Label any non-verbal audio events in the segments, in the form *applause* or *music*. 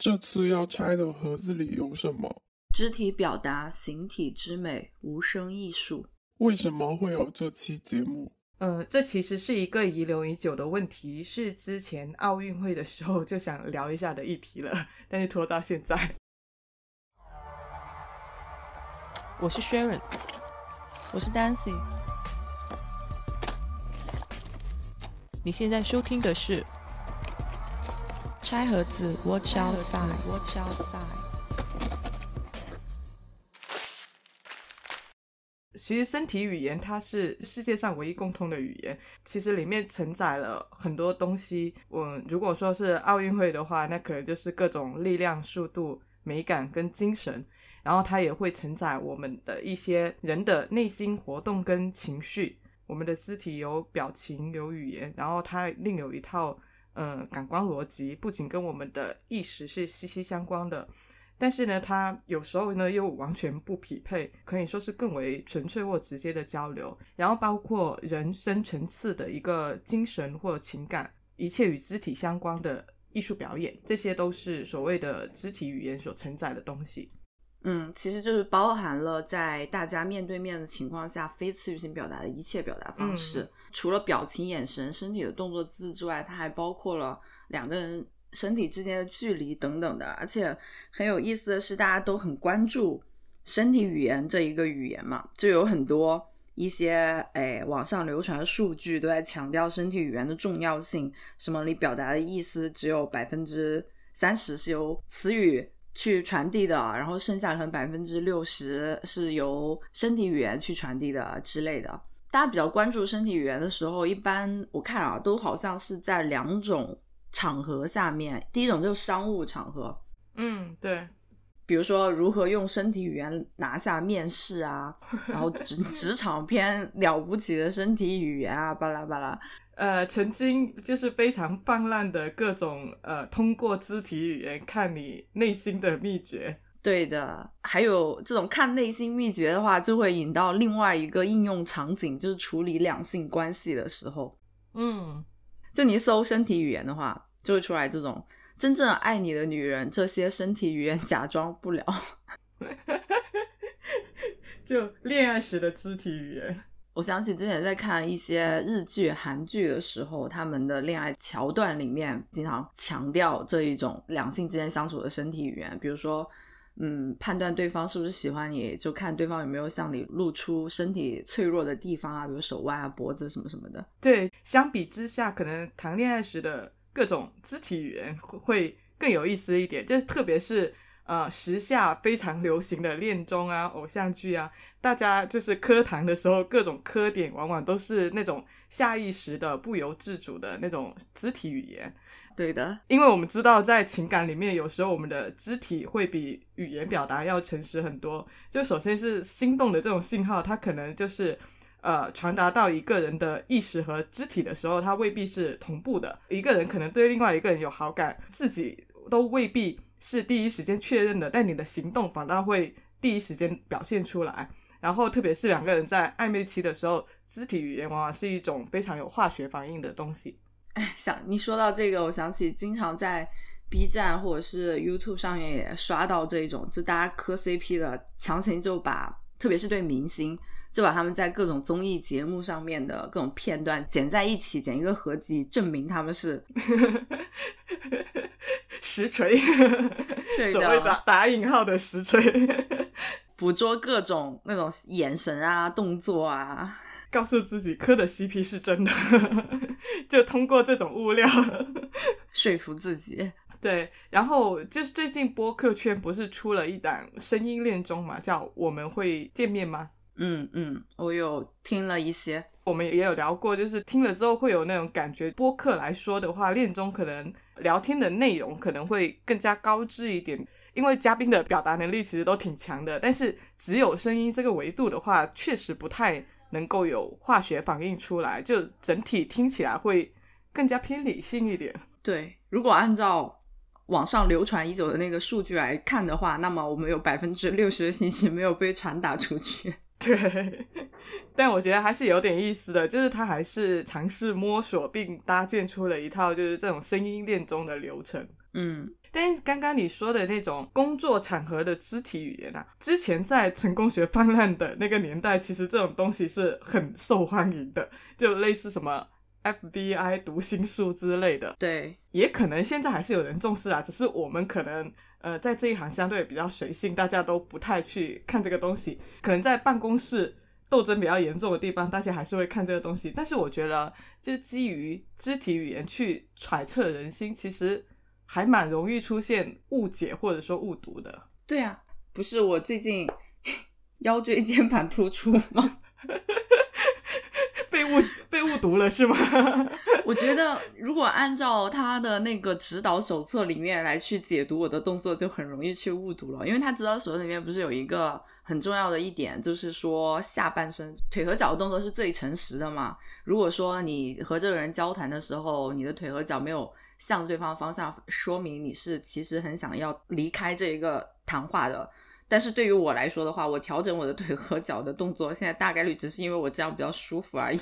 这次要拆的盒子里有什么？肢体表达，形体之美，无声艺术。为什么会有这期节目？呃，这其实是一个遗留已久的问题，是之前奥运会的时候就想聊一下的议题了，*laughs* 但是拖到现在。我是 Sharon，我是 Dancy。你现在收听的是。拆盒子，Watch outside，Watch outside。其实身体语言它是世界上唯一共通的语言，其实里面承载了很多东西。我如果说是奥运会的话，那可能就是各种力量、速度、美感跟精神，然后它也会承载我们的一些人的内心活动跟情绪。我们的肢体有表情，有语言，然后它另有一套。呃，感官逻辑不仅跟我们的意识是息息相关的，但是呢，它有时候呢又完全不匹配，可以说是更为纯粹或直接的交流。然后包括人深层次的一个精神或情感，一切与肢体相关的艺术表演，这些都是所谓的肢体语言所承载的东西。嗯，其实就是包含了在大家面对面的情况下，非词语性表达的一切表达方式。除了表情、眼神、身体的动作字之外，它还包括了两个人身体之间的距离等等的。而且很有意思的是，大家都很关注身体语言这一个语言嘛，就有很多一些哎网上流传的数据都在强调身体语言的重要性。什么你表达的意思只有百分之三十是由词语。去传递的，然后剩下可能百分之六十是由身体语言去传递的之类的。大家比较关注身体语言的时候，一般我看啊，都好像是在两种场合下面。第一种就是商务场合，嗯，对，比如说如何用身体语言拿下面试啊，然后职 *laughs* 职场篇了不起的身体语言啊，巴拉巴拉。呃，曾经就是非常泛滥的各种呃，通过肢体语言看你内心的秘诀。对的，还有这种看内心秘诀的话，就会引到另外一个应用场景，就是处理两性关系的时候。嗯，就你搜身体语言的话，就会出来这种真正爱你的女人，这些身体语言假装不了。*laughs* 就恋爱时的肢体语言。我想起之前在看一些日剧、韩剧的时候，他们的恋爱桥段里面经常强调这一种两性之间相处的身体语言，比如说，嗯，判断对方是不是喜欢你，就看对方有没有向你露出身体脆弱的地方啊，比如手腕啊、脖子什么什么的。对，相比之下，可能谈恋爱时的各种肢体语言会更有意思一点，就是特别是。呃，时下非常流行的恋综啊、偶像剧啊，大家就是磕糖的时候，各种磕点往往都是那种下意识的、不由自主的那种肢体语言。对的，因为我们知道，在情感里面，有时候我们的肢体会比语言表达要诚实很多。就首先是心动的这种信号，它可能就是呃传达到一个人的意识和肢体的时候，它未必是同步的。一个人可能对另外一个人有好感，自己都未必。是第一时间确认的，但你的行动反倒会第一时间表现出来。然后，特别是两个人在暧昧期的时候，肢体语言往往是一种非常有化学反应的东西。哎，想你说到这个，我想起经常在 B 站或者是 YouTube 上面也刷到这一种，就大家磕 CP 的，强行就把，特别是对明星。就把他们在各种综艺节目上面的各种片段剪在一起，剪一个合集，证明他们是 *laughs* 实锤，所谓打打引号的实锤，*laughs* 捕捉各种那种眼神啊、动作啊，告诉自己磕的 CP 是真的，*laughs* 就通过这种物料说服自己。对，然后就是最近播客圈不是出了一档声音恋综嘛，叫《我们会见面吗》。嗯嗯，我有听了一些，我们也有聊过，就是听了之后会有那种感觉。播客来说的话，恋综可能聊天的内容可能会更加高质一点，因为嘉宾的表达能力其实都挺强的。但是只有声音这个维度的话，确实不太能够有化学反应出来，就整体听起来会更加偏理性一点。对，如果按照网上流传已久的那个数据来看的话，那么我们有百分之六十的信息没有被传达出去。*laughs* 对，但我觉得还是有点意思的，就是他还是尝试摸索并搭建出了一套就是这种声音恋中的流程。嗯，但是刚刚你说的那种工作场合的肢体语言啊，之前在成功学泛滥的那个年代，其实这种东西是很受欢迎的，就类似什么 FBI 读心术之类的。对，也可能现在还是有人重视啊，只是我们可能呃在这一行相对比较随性，大家都不太去看这个东西。可能在办公室斗争比较严重的地方，大家还是会看这个东西。但是我觉得，就基于肢体语言去揣测人心，其实还蛮容易出现误解或者说误读的。对啊，不是我最近 *laughs* 腰椎间盘突出吗？*laughs* 被误被误读了是吗？*laughs* 我觉得如果按照他的那个指导手册里面来去解读我的动作，就很容易去误读了。因为他指导手册里面不是有一个很重要的一点，就是说下半身腿和脚的动作是最诚实的嘛。如果说你和这个人交谈的时候，你的腿和脚没有向对方方向，说明你是其实很想要离开这一个谈话的。但是对于我来说的话，我调整我的腿和脚的动作，现在大概率只是因为我这样比较舒服而已，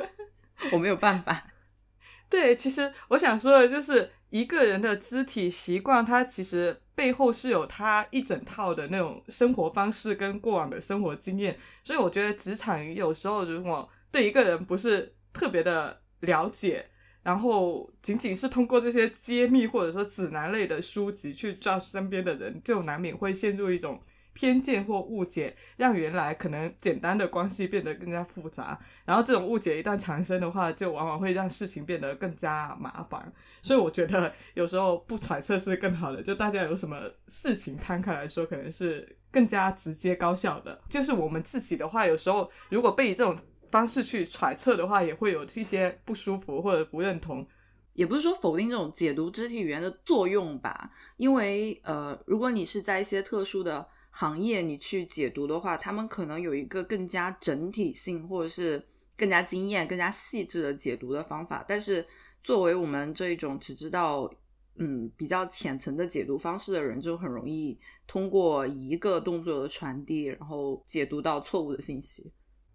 *laughs* 我没有办法。*laughs* 对，其实我想说的就是一个人的肢体习惯，他其实背后是有他一整套的那种生活方式跟过往的生活经验。所以我觉得职场有时候如果对一个人不是特别的了解，然后仅仅是通过这些揭秘或者说指南类的书籍去抓身边的人，就难免会陷入一种偏见或误解，让原来可能简单的关系变得更加复杂。然后这种误解一旦产生的话，就往往会让事情变得更加麻烦。所以我觉得有时候不揣测是更好的，就大家有什么事情摊开来说，可能是更加直接高效的。就是我们自己的话，有时候如果被这种方式去揣测的话，也会有一些不舒服或者不认同。也不是说否定这种解读肢体语言的作用吧，因为呃，如果你是在一些特殊的行业你去解读的话，他们可能有一个更加整体性或者是更加经验、更加细致的解读的方法。但是作为我们这一种只知道嗯比较浅层的解读方式的人，就很容易通过一个动作的传递，然后解读到错误的信息。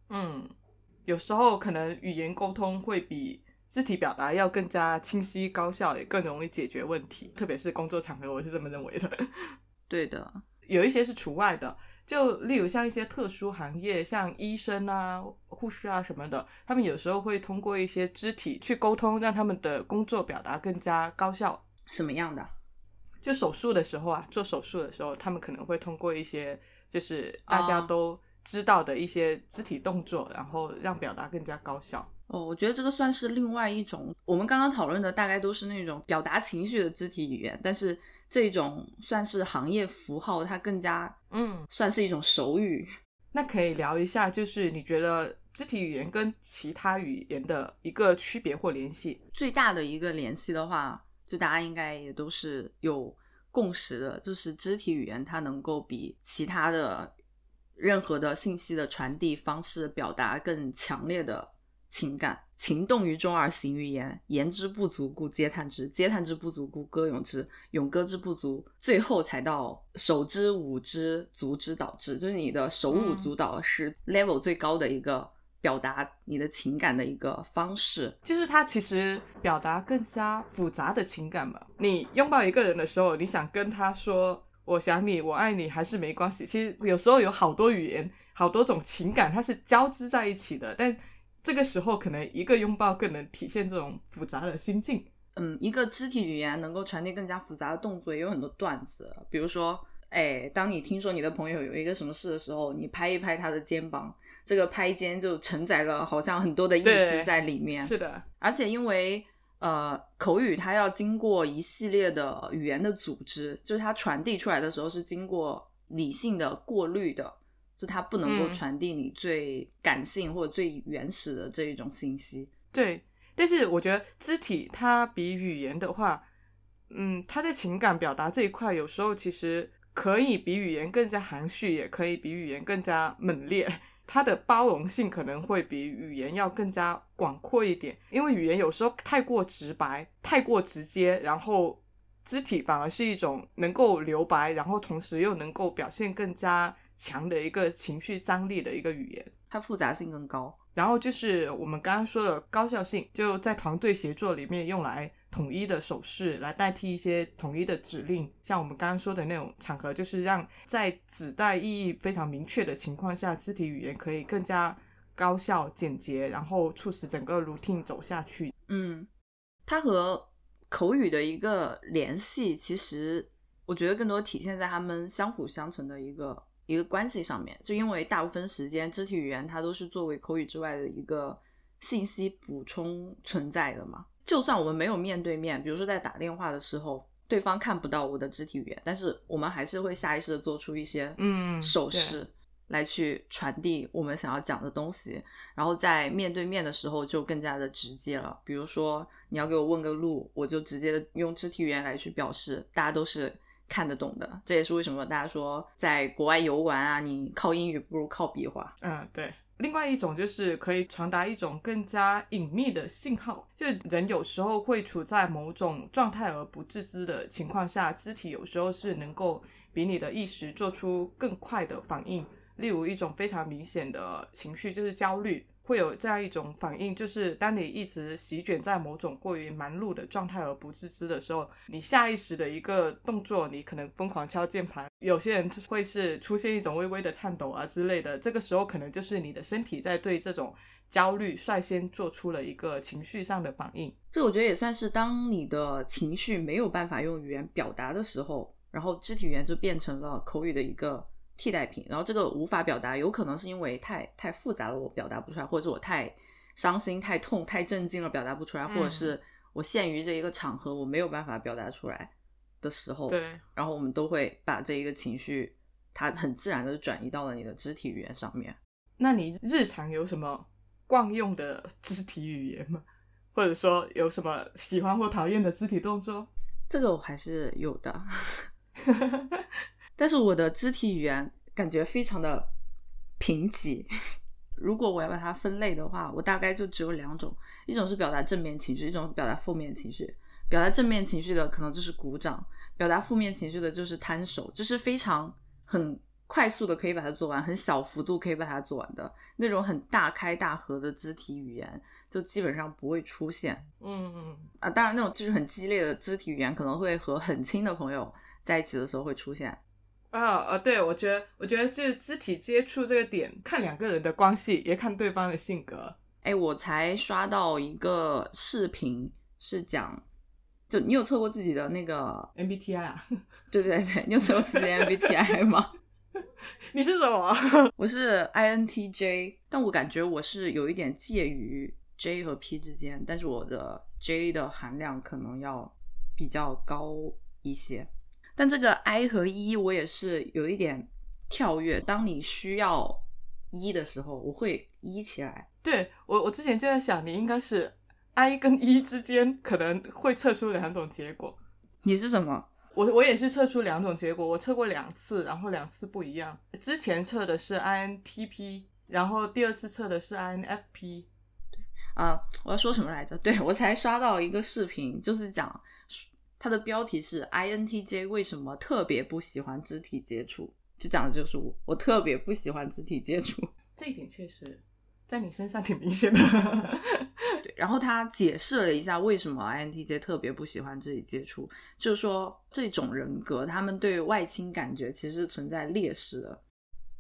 嗯。有时候可能语言沟通会比肢体表达要更加清晰高效，也更容易解决问题。特别是工作场合，我是这么认为的。*laughs* 对的，有一些是除外的，就例如像一些特殊行业，像医生啊、护士啊什么的，他们有时候会通过一些肢体去沟通，让他们的工作表达更加高效。什么样的？就手术的时候啊，做手术的时候，他们可能会通过一些就是大家都。知道的一些肢体动作，然后让表达更加高效。哦，我觉得这个算是另外一种。我们刚刚讨论的大概都是那种表达情绪的肢体语言，但是这种算是行业符号，它更加嗯，算是一种手语。那可以聊一下，就是你觉得肢体语言跟其他语言的一个区别或联系？最大的一个联系的话，就大家应该也都是有共识的，就是肢体语言它能够比其他的。任何的信息的传递方式，表达更强烈的情感。情动于中而行于言，言之不足故嗟叹之，嗟叹之不足故歌咏之，咏歌之不足，最后才到手之舞之足之蹈之。就是你的手舞足蹈是 level 最高的一个表达你的情感的一个方式。就是它其实表达更加复杂的情感吧。你拥抱一个人的时候，你想跟他说。我想你，我爱你，还是没关系。其实有时候有好多语言，好多种情感，它是交织在一起的。但这个时候，可能一个拥抱更能体现这种复杂的心境。嗯，一个肢体语言能够传递更加复杂的动作，也有很多段子。比如说，哎，当你听说你的朋友有一个什么事的时候，你拍一拍他的肩膀，这个拍肩就承载了好像很多的意思在里面。是的，而且因为。呃，口语它要经过一系列的语言的组织，就是它传递出来的时候是经过理性的过滤的，就它不能够传递你最感性或者最原始的这一种信息。对，但是我觉得肢体它比语言的话，嗯，它在情感表达这一块，有时候其实可以比语言更加含蓄，也可以比语言更加猛烈。它的包容性可能会比语言要更加广阔一点，因为语言有时候太过直白、太过直接，然后肢体反而是一种能够留白，然后同时又能够表现更加强的一个情绪张力的一个语言。它复杂性更高。然后就是我们刚刚说的高效性，就在团队协作里面用来统一的手势来代替一些统一的指令，像我们刚刚说的那种场合，就是让在指代意义非常明确的情况下，肢体语言可以更加高效简洁，然后促使整个 routine 走下去。嗯，它和口语的一个联系，其实我觉得更多体现在他们相辅相成的一个一个关系上面。就因为大部分时间，肢体语言它都是作为口语之外的一个信息补充存在的嘛。就算我们没有面对面，比如说在打电话的时候，对方看不到我的肢体语言，但是我们还是会下意识的做出一些嗯手势。来去传递我们想要讲的东西，然后在面对面的时候就更加的直接了。比如说你要给我问个路，我就直接用肢体语言来去表示，大家都是看得懂的。这也是为什么大家说在国外游玩啊，你靠英语不如靠比划。嗯，对。另外一种就是可以传达一种更加隐秘的信号，就人有时候会处在某种状态而不自知的情况下，肢体有时候是能够比你的意识做出更快的反应。例如一种非常明显的情绪就是焦虑，会有这样一种反应，就是当你一直席卷在某种过于忙碌的状态而不自知的时候，你下意识的一个动作，你可能疯狂敲键盘，有些人会是出现一种微微的颤抖啊之类的，这个时候可能就是你的身体在对这种焦虑率先做出了一个情绪上的反应。这我觉得也算是当你的情绪没有办法用语言表达的时候，然后肢体语言就变成了口语的一个。替代品，然后这个无法表达，有可能是因为太太复杂了，我表达不出来，或者是我太伤心、太痛、太震惊了，表达不出来，或者是我限于这一个场合，我没有办法表达出来的时候，对，然后我们都会把这一个情绪，它很自然的转移到了你的肢体语言上面。那你日常有什么惯用的肢体语言吗？*laughs* 或者说有什么喜欢或讨厌的肢体动作？这个我还是有的。*laughs* 但是我的肢体语言感觉非常的贫瘠。*laughs* 如果我要把它分类的话，我大概就只有两种：一种是表达正面情绪，一种表达负面情绪。表达正面情绪的可能就是鼓掌，表达负面情绪的就是摊手，就是非常很快速的可以把它做完，很小幅度可以把它做完的那种很大开大合的肢体语言，就基本上不会出现。嗯嗯啊，当然那种就是很激烈的肢体语言，可能会和很亲的朋友在一起的时候会出现。啊呃，对，我觉得，我觉得就是肢体接触这个点，看两个人的关系，也看对方的性格。哎，我才刷到一个视频，是讲，就你有测过自己的那个 MBTI 啊？对对对，你有测过自己的 *laughs* MBTI 吗？*laughs* 你是什么？*laughs* 我是 INTJ，但我感觉我是有一点介于 J 和 P 之间，但是我的 J 的含量可能要比较高一些。但这个 I 和 E 我也是有一点跳跃。当你需要 E 的时候，我会 E 起来。对我，我之前就在想，你应该是 I 跟 E 之间可能会测出两种结果。你是什么？我我也是测出两种结果，我测过两次，然后两次不一样。之前测的是 INTP，然后第二次测的是 INFP。啊，我要说什么来着？对我才刷到一个视频，就是讲。它的标题是 INTJ 为什么特别不喜欢肢体接触？就讲的就是我，我特别不喜欢肢体接触。*laughs* 这一点确实在你身上挺明显的。*laughs* 对，然后他解释了一下为什么 INTJ 特别不喜欢肢体接触，就是说这种人格他们对外倾感觉其实是存在劣势的。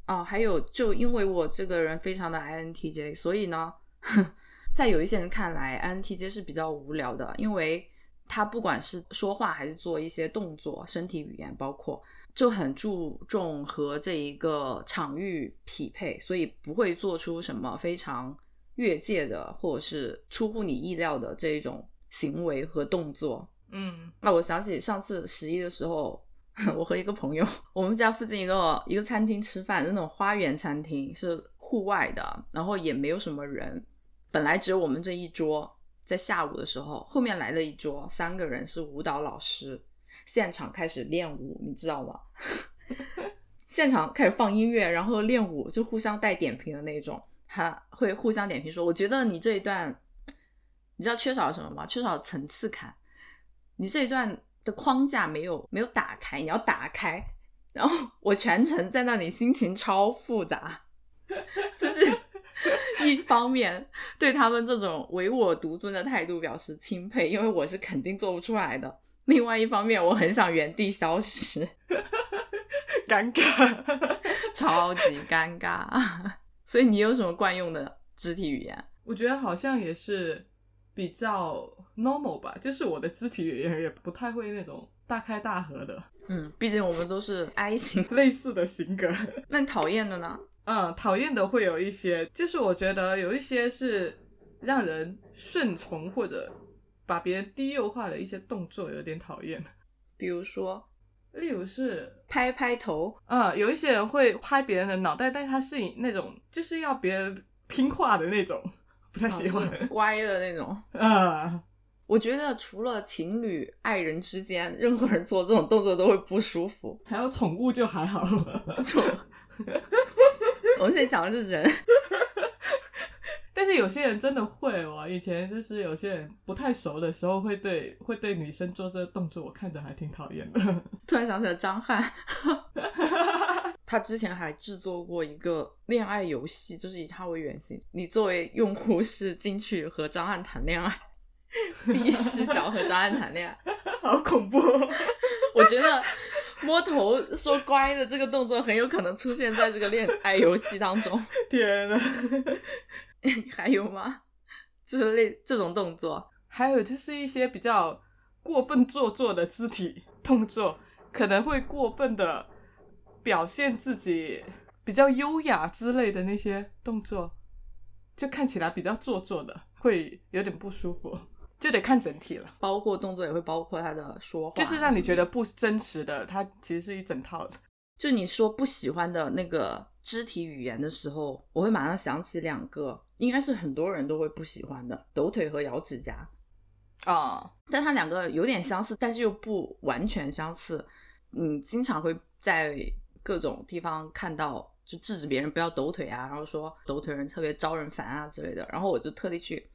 哦，还有就因为我这个人非常的 INTJ，所以呢，*laughs* 在有一些人看来，INTJ 是比较无聊的，因为。他不管是说话还是做一些动作，身体语言包括就很注重和这一个场域匹配，所以不会做出什么非常越界的或者是出乎你意料的这一种行为和动作。嗯，那我想起上次十一的时候，*laughs* 我和一个朋友，*laughs* 我们家附近一个一个餐厅吃饭，那种花园餐厅是户外的，然后也没有什么人，本来只有我们这一桌。在下午的时候，后面来了一桌，三个人是舞蹈老师，现场开始练舞，你知道吗？*laughs* 现场开始放音乐，然后练舞，就互相带点评的那种，还会互相点评说：“我觉得你这一段，你知道缺少什么吗？缺少层次感，你这一段的框架没有没有打开，你要打开。”然后我全程在那里，心情超复杂，*laughs* 就是 *laughs* 一方面对他们这种唯我独尊的态度表示钦佩，因为我是肯定做不出来的；另外一方面，我很想原地消失，*laughs* 尴尬。*laughs* 超级尴尬。所以你有什么惯用的肢体语言？我觉得好像也是比较 normal 吧，就是我的肢体语言也不太会那种大开大合的，嗯，毕竟我们都是 I 型。类似的性格。那你讨厌的呢？嗯，讨厌的会有一些，就是我觉得有一些是让人顺从或者把别人低幼化的一些动作有点讨厌。*laughs* 比如说例如是，拍拍头，嗯，有一些人会拍别人的脑袋，但他是以那种就是要别人听话的那种，不太喜欢。就是乖的那种。啊，*laughs* 我觉得除了情侣、爱人之间，任何人做这种动作都会不舒服。还有宠物就还好了。*laughs* 就我们现在讲的是人，*laughs* 但是有些人真的会哦，以前就是有些人不太熟的时候，会对会对女生做这个动作，我看着还挺讨厌的。*laughs* 突然想起了张翰，*laughs* 他之前还制作过一个恋爱游戏，就是以他为原型，你作为用户是进去和张翰谈恋爱，第一视角和张翰谈恋爱。好恐怖！哦我觉得摸头说乖的这个动作很有可能出现在这个恋爱游戏当中。*laughs* 天呐，*laughs* 还有吗？就是类这种动作，还有就是一些比较过分做作的肢体动作，可能会过分的表现自己比较优雅之类的那些动作，就看起来比较做作的，会有点不舒服，就得看整体了。包括动作也会包括他的说话，就是让你觉得，不真实的，它其实是一整套的。就你说不喜欢的那个肢体语言的时候，我会马上想起两个，应该是很多人都会不喜欢的，抖腿和咬指甲。啊，但它两个有点相似，但是又不完全相似。你经常会在各种地方看到，就制止别人不要抖腿啊，然后说抖腿人特别招人烦啊之类的。然后我就特地去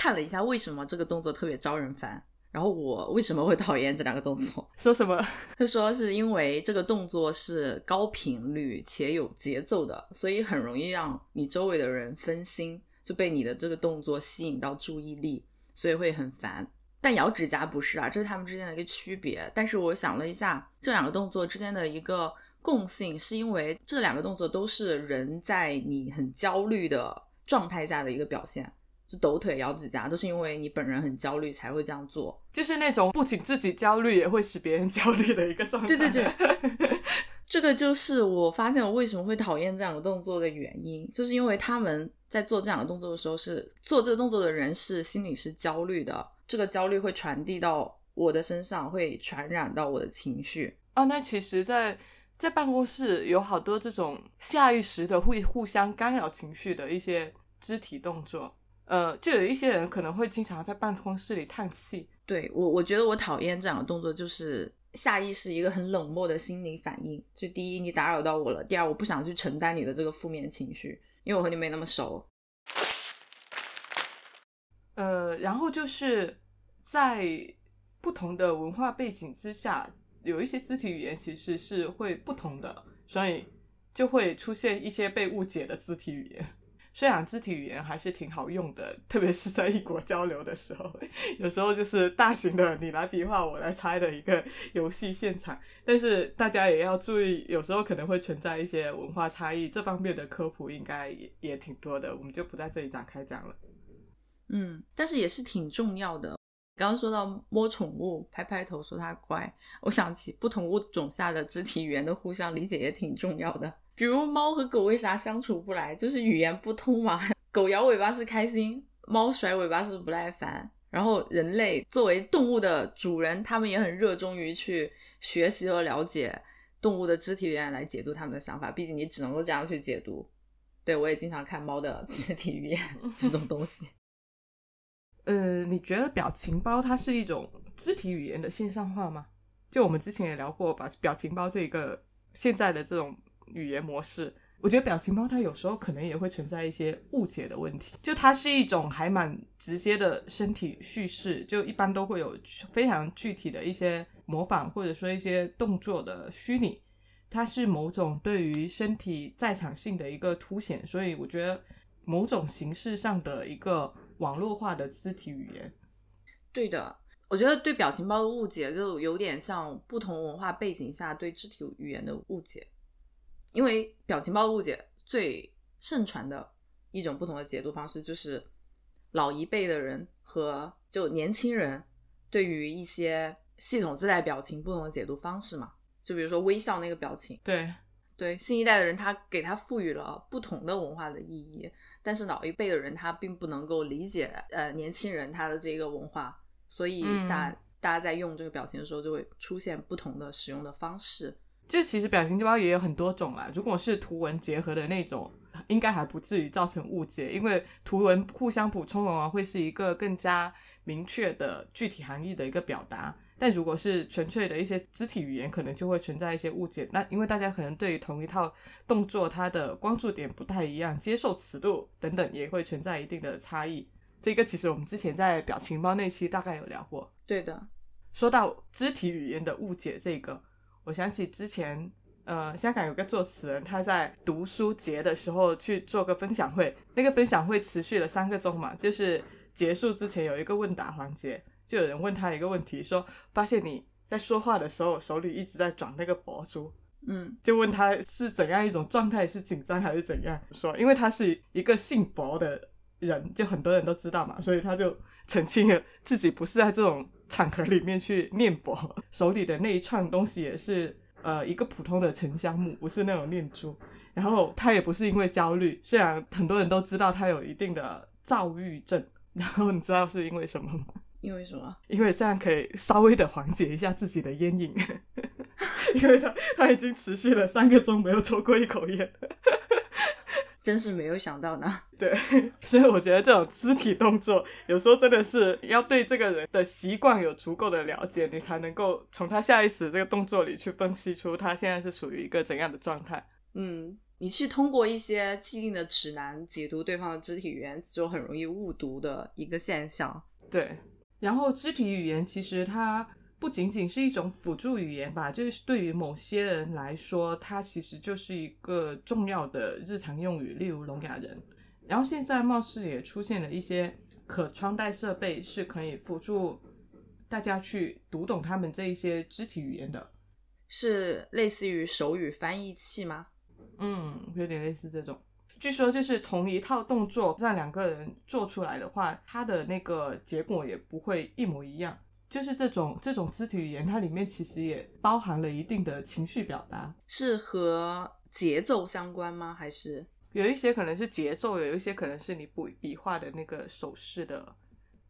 看了一下，为什么这个动作特别招人烦，然后我为什么会讨厌这两个动作。*laughs* 说什么？他说是因为这个动作是高频率且有节奏的，所以很容易让你周围的人分心，就被你的这个动作吸引到注意力，所以会很烦。但咬指甲不是啊，这是他们之间的一个区别。但是我想了一下，这两个动作之间的一个共性，是因为这两个动作都是人在你很焦虑的状态下的一个表现，就抖腿、咬指甲，都是因为你本人很焦虑才会这样做。就是那种不仅自己焦虑，也会使别人焦虑的一个状态。对对对，*laughs* 这个就是我发现我为什么会讨厌这两个动作的原因，就是因为他们在做这两个动作的时候是，做这个动作的人是心里是焦虑的，这个焦虑会传递到我的身上，会传染到我的情绪。哦，那其实在，在办公室有好多这种下意识的会互相干扰情绪的一些肢体动作。呃，就有一些人可能会经常在办公室里叹气。对我，我觉得我讨厌这样的动作，就是下意识一个很冷漠的心理反应。就第一，你打扰到我了；第二，我不想去承担你的这个负面情绪，因为我和你没那么熟。呃，然后就是在不同的文化背景之下，有一些肢体语言其实是会不同的，所以就会出现一些被误解的肢体语言。虽然肢体语言还是挺好用的，特别是在异国交流的时候，*laughs* 有时候就是大型的你来比划我来猜的一个游戏现场，但是大家也要注意，有时候可能会存在一些文化差异，这方面的科普应该也也挺多的，我们就不在这里展开讲了。嗯，但是也是挺重要的。刚刚说到摸宠物、拍拍头说它乖，我想起不同物种下的肢体语言的互相理解也挺重要的。比如猫和狗为啥相处不来，就是语言不通嘛。狗摇尾巴是开心，猫甩尾巴是不耐烦。然后人类作为动物的主人，他们也很热衷于去学习和了解动物的肢体语言来解读他们的想法。毕竟你只能够这样去解读。对我也经常看猫的 *laughs* 肢体语言 *laughs* 这种东西。*laughs* 呃，你觉得表情包它是一种肢体语言的线上化吗？就我们之前也聊过，把表情包这个现在的这种语言模式，我觉得表情包它有时候可能也会存在一些误解的问题。就它是一种还蛮直接的身体叙事，就一般都会有非常具体的一些模仿或者说一些动作的虚拟，它是某种对于身体在场性的一个凸显，所以我觉得。某种形式上的一个网络化的肢体语言。对的，我觉得对表情包的误解就有点像不同文化背景下对肢体语言的误解，因为表情包的误解最盛传的一种不同的解读方式就是老一辈的人和就年轻人对于一些系统自带表情不同的解读方式嘛，就比如说微笑那个表情，对，对新一代的人他给他赋予了不同的文化的意义，但是老一辈的人他并不能够理解呃年轻人他的这个文化。所以嗯大、大家在用这个表情的时候，就会出现不同的使用的方式。就其实表情包也有很多种啦。如果是图文结合的那种，应该还不至于造成误解，因为图文互相补充往往会是一个更加明确的具体含义的一个表达。但如果是纯粹的一些肢体语言，可能就会存在一些误解。那因为大家可能对于同一套动作，它的关注点不太一样，接受尺度等等也会存在一定的差异。这个其实我们之前在表情包那期大概有聊过。对的，说到肢体语言的误解，这个我想起之前，呃，香港有个作词人，他在读书节的时候去做个分享会，那个分享会持续了三个钟嘛，就是结束之前有一个问答环节，就有人问他一个问题，说发现你在说话的时候手里一直在转那个佛珠，嗯就问他是怎样一种状态，是紧张还是怎样？说，因为他是一个信佛的人，就很多人都知道嘛，所以他就澄清了自己不是在这种场合里面去念佛，手里的那一串东西也是呃一个普通的沉香木，不是那种念珠。然后他也不是因为焦虑，虽然很多人都知道他有一定的躁郁症，然后你知道是因为什么吗？因为什么？因为这样可以稍微的缓解一下自己的烟瘾，*laughs* 因为他他已经持续了三个钟没有抽过一口烟，真是没有想到呢。*laughs* 对，所以我觉得这种肢体动作有时候真的是要对这个人的习惯有足够的了解，你才能够从他下意识这个动作里去分析出他现在是处于一个怎样的状态。嗯，你去通过一些既定的指南解读对方的肢体语言，就很容易误读的一个现象。对，然后肢体语言其实它不仅仅是一种辅助语言吧，就是对于某些人来说，它其实就是一个重要的日常用语，例如聋哑人。然后现在貌似也出现了一些可穿戴设备，是可以辅助大家去读懂他们这一些肢体语言的。是类似于手语翻译器吗？嗯，有点类似这种。据说就是同一套动作让两个人做出来的话，它的那个结果也不会一模一样。就是这种这种肢体语言，它里面其实也包含了一定的情绪表达。是和节奏相关吗？还是有一些可能是节奏，有一些可能是你笔笔画的那个手势的，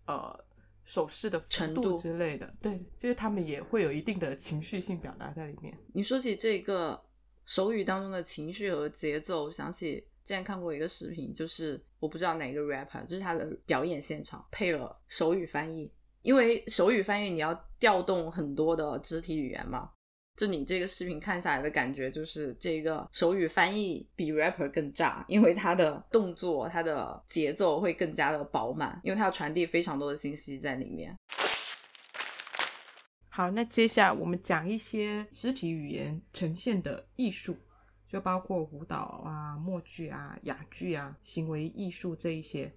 呃，手势的程度之类的。对，就是他们也会有一定的情绪性表达在里面。你说起这个手语当中的情绪和节奏，我想起之前看过一个视频，就是我不知道哪个 rapper，就是他的表演现场配了手语翻译，因为手语翻译你要调动很多的肢体语言嘛。就你这个视频看下来的感觉，就是这个手语翻译比 rapper 更炸，因为他的动作、他的节奏会更加的饱满，因为他要传递非常多的信息在里面。好，那接下来我们讲一些肢体语言呈现的艺术，就包括舞蹈啊、默剧啊、哑剧啊、行为艺术这一些。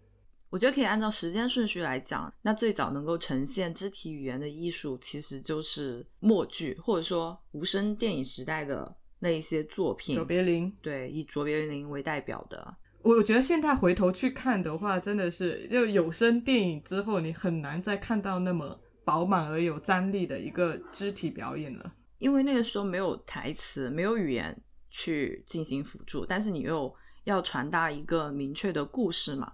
我觉得可以按照时间顺序来讲，那最早能够呈现肢体语言的艺术，其实就是默剧，或者说无声电影时代的那一些作品。卓别林，对，以卓别林为代表的，我觉得现在回头去看的话，真的是就有声电影之后，你很难再看到那么饱满而有张力的一个肢体表演了。因为那个时候没有台词，没有语言去进行辅助，但是你又要传达一个明确的故事嘛。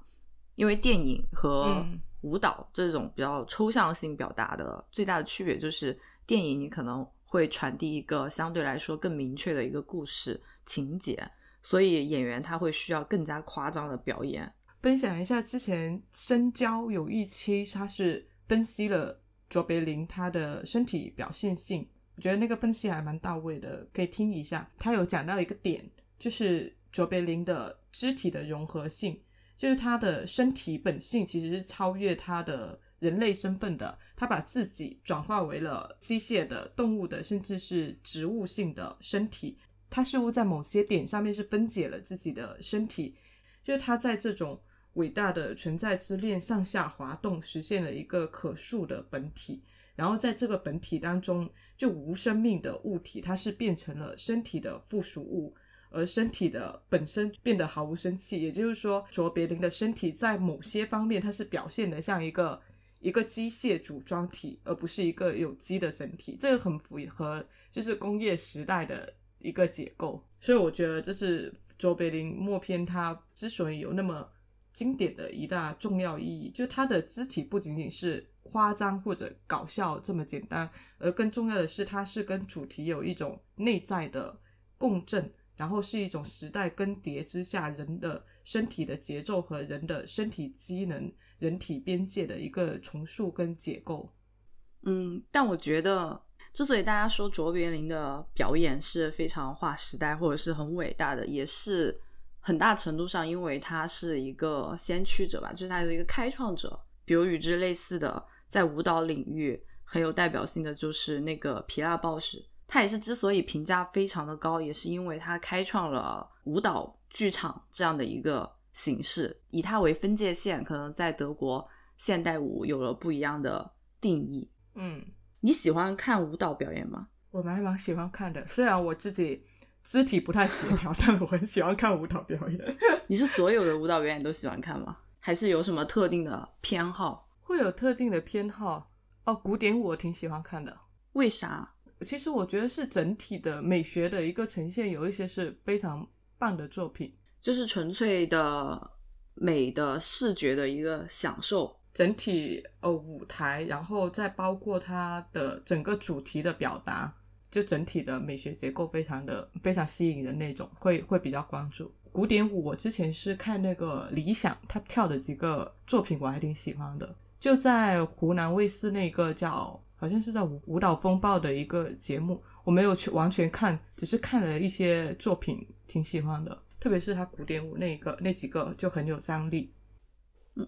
因为电影和嗯舞蹈这种比较抽象性表达的最大的区别就是，电影你可能会传递一个相对来说更明确的一个故事情节，所以演员他会需要更加夸张的表演。分享一下之前深交有一期，他是分析了卓别林他的身体表现性，我觉得那个分析还蛮到位的，可以听一下。他有讲到一个点，就是卓别林的肢体的融合性。就是他的身体本性其实是超越他的人类身份的，他把自己转化为了机械的、动物的，甚至是植物性的身体。他似乎在某些点上面是分解了自己的身体，就是他在这种伟大的存在之链上下滑动，实现了一个可塑的本体。然后在这个本体当中，就无生命的物体，它是变成了身体的附属物，而身体的本身变得毫无生气。也就是说，卓别林的身体在某些方面，它是表现的像一个一个机械组装体，而不是一个有机的整体。这个很符合就是工业时代的一个结构。所以我觉得这是卓别林默片它之所以有那么经典的一大重要意义，就它的肢体不仅仅是。夸张或者搞笑这么简单，而更重要的是，它是跟主题有一种内在的共振，然后是一种时代更迭之下人的身体的节奏和人的身体机能、人体边界的一个重塑跟解构。嗯，但我觉得，之所以大家说卓别林的表演是非常划时代或者是很伟大的，也是很大程度上因为他是一个先驱者吧，就是他是一个开创者。比如与之类似的。在舞蹈领域很有代表性的就是那个皮拉鲍什，他也是之所以评价非常的高，也是因为他开创了舞蹈剧场这样的一个形式，以他为分界线，可能在德国现代舞有了不一样的定义。嗯，你喜欢看舞蹈表演吗？我蛮蛮喜欢看的，虽然我自己肢体不太协调，*laughs* 但我很喜欢看舞蹈表演。*laughs* 你是所有的舞蹈表演都喜欢看吗？还是有什么特定的偏好？会有特定的偏好哦，古典舞我挺喜欢看的。为啥？其实我觉得是整体的美学的一个呈现，有一些是非常棒的作品，就是纯粹的美的视觉的一个享受。整体呃舞台，然后再包括它的整个主题的表达，就整体的美学结构非常的非常吸引人那种，会会比较关注。古典舞我之前是看那个理想他跳的几个作品，我还挺喜欢的。就在湖南卫视那个叫好像是在舞舞蹈风暴的一个节目，我没有去完全看，只是看了一些作品，挺喜欢的。特别是他古典舞那个那几个就很有张力。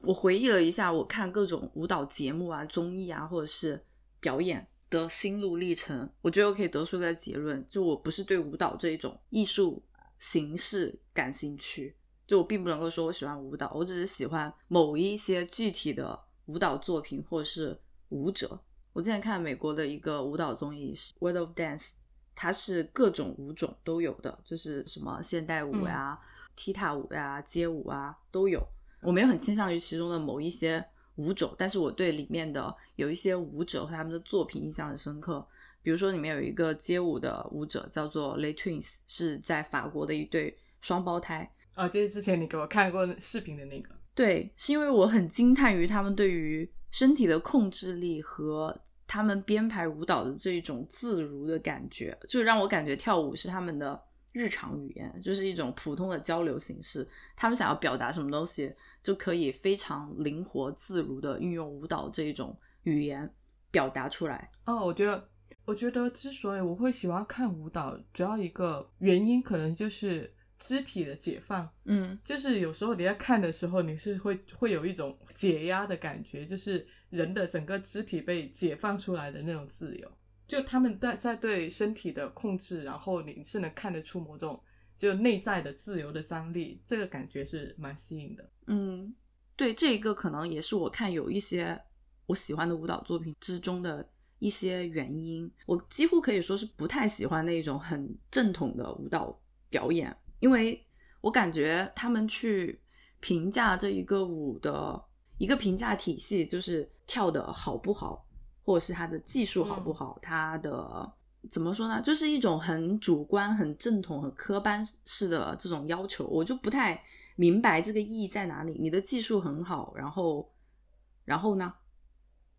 我回忆了一下，我看各种舞蹈节目啊、综艺啊，或者是表演的心路历程，我觉得我可以得出个结论，就我不是对舞蹈这一种艺术形式感兴趣，就我并不能够说我喜欢舞蹈，我只是喜欢某一些具体的。舞蹈作品或者是舞者，我之前看美国的一个舞蹈综艺是《World of Dance》，它是各种舞种都有的，就是什么现代舞呀、踢踏舞呀、街舞啊都有。我没有很倾向于其中的某一些舞种，但是我对里面的有一些舞者和他们的作品印象很深刻。比如说里面有一个街舞的舞者叫做 Le Twins，是在法国的一对双胞胎。啊，就是之前你给我看过视频的那个。对，是因为我很惊叹于他们对于身体的控制力和他们编排舞蹈的这种自如的感觉，就让我感觉跳舞是他们的日常语言，就是一种普通的交流形式。他们想要表达什么东西，就可以非常灵活自如的运用舞蹈这一种语言表达出来。哦，我觉得，我觉得之所以我会喜欢看舞蹈，主要一个原因可能就是。肢体的解放，嗯，就是有时候你在看的时候，你是会会有一种解压的感觉，就是人的整个肢体被解放出来的那种自由。就他们在在对身体的控制，然后你是能看得出某种就内在的自由的张力，这个感觉是蛮吸引的。嗯，对，这一个可能也是我看有一些我喜欢的舞蹈作品之中的一些原因。我几乎可以说是不太喜欢那种很正统的舞蹈表演。因为我感觉他们去评价这一个舞的一个评价体系，就是跳的好不好，或者是他的技术好不好，他的怎么说呢？就是一种很主观、很正统、很科班式的这种要求，我就不太明白这个意义在哪里。你的技术很好，然后，然后呢？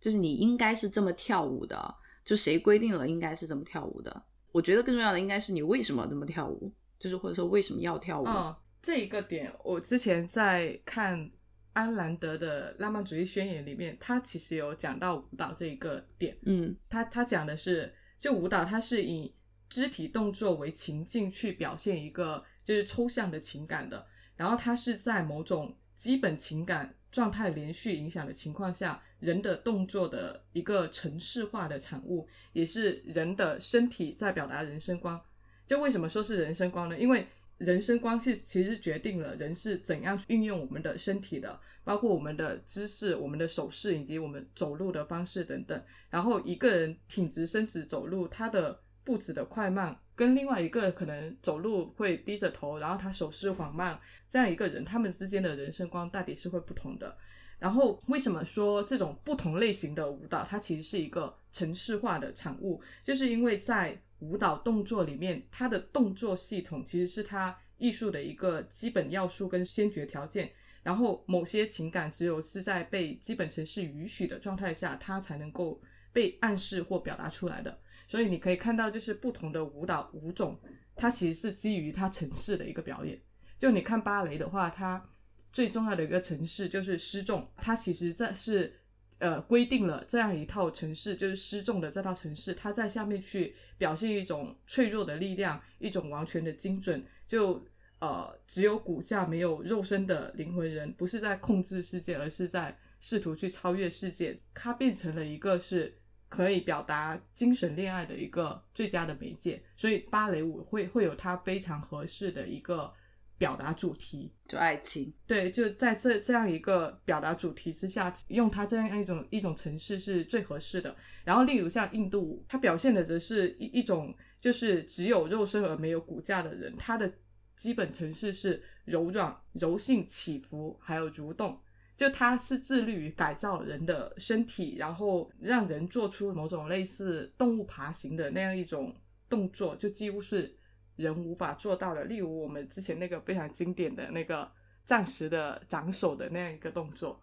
就是你应该是这么跳舞的，就谁规定了应该是这么跳舞的？我觉得更重要的应该是你为什么这么跳舞。就是或者说为什么要跳舞？嗯，这一个点，我之前在看安兰德的《浪漫主义宣言》里面，他其实有讲到舞蹈这一个点。嗯，他他讲的是，就舞蹈它是以肢体动作为情境去表现一个就是抽象的情感的，然后它是在某种基本情感状态连续影响的情况下，人的动作的一个程式化的产物，也是人的身体在表达人生观。就为什么说是人生观呢？因为人生观是其实决定了人是怎样运用我们的身体的，包括我们的姿势、我们的手势以及我们走路的方式等等。然后一个人挺直身子走路，他的步子的快慢，跟另外一个可能走路会低着头，然后他手势缓慢，这样一个人，他们之间的人生观到底是会不同的。然后为什么说这种不同类型的舞蹈，它其实是一个城市化的产物？就是因为在舞蹈动作里面，它的动作系统其实是它艺术的一个基本要素跟先决条件。然后某些情感只有是在被基本程式允许的状态下，它才能够被暗示或表达出来的。所以你可以看到，就是不同的舞蹈舞种，它其实是基于它程式的一个表演。就你看芭蕾的话，它最重要的一个程式就是失重，它其实在是呃规定了这样一套程式，就是失重的这套程式，它在下面去表现一种脆弱的力量，一种完全的精准，就呃只有骨架没有肉身的灵魂人，不是在控制世界，而是在试图去超越世界，它变成了一个是可以表达精神恋爱的一个最佳的媒介，所以芭蕾舞会会有它非常合适的一个。表达主题就爱情，对，就在这这样一个表达主题之下，用它这样一种一种程式是最合适的。然后，例如像印度舞，它表现的则是一一种就是只有肉身而没有骨架的人，它的基本程式是柔软、柔性、起伏，还有蠕动。就它是致力于改造人的身体，然后让人做出某种类似动物爬行的那样一种动作，就几乎是。人无法做到的，例如我们之前那个非常经典的那个暂时的掌手的那样一个动作，